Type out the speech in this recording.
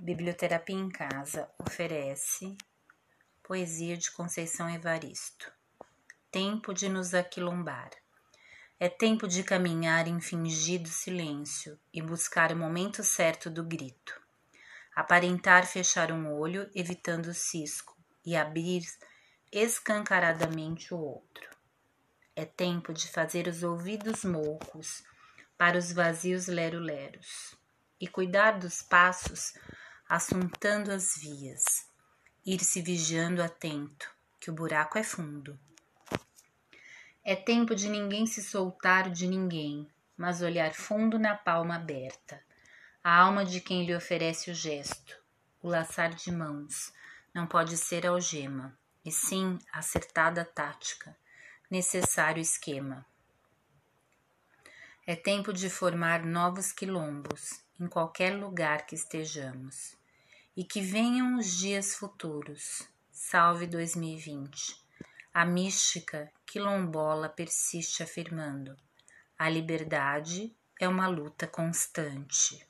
Biblioterapia em Casa oferece Poesia de Conceição Evaristo. Tempo de nos aquilombar. É tempo de caminhar em fingido silêncio e buscar o momento certo do grito. Aparentar fechar um olho, evitando o cisco, e abrir escancaradamente o outro. É tempo de fazer os ouvidos moucos para os vazios lero-leros e cuidar dos passos assuntando as vias, ir se vigiando atento, que o buraco é fundo. É tempo de ninguém se soltar de ninguém, mas olhar fundo na palma aberta, a alma de quem lhe oferece o gesto, o laçar de mãos, não pode ser algema, e sim acertada tática, necessário esquema. É tempo de formar novos quilombos em qualquer lugar que estejamos e que venham os dias futuros. Salve 2020. A mística quilombola persiste afirmando: a liberdade é uma luta constante.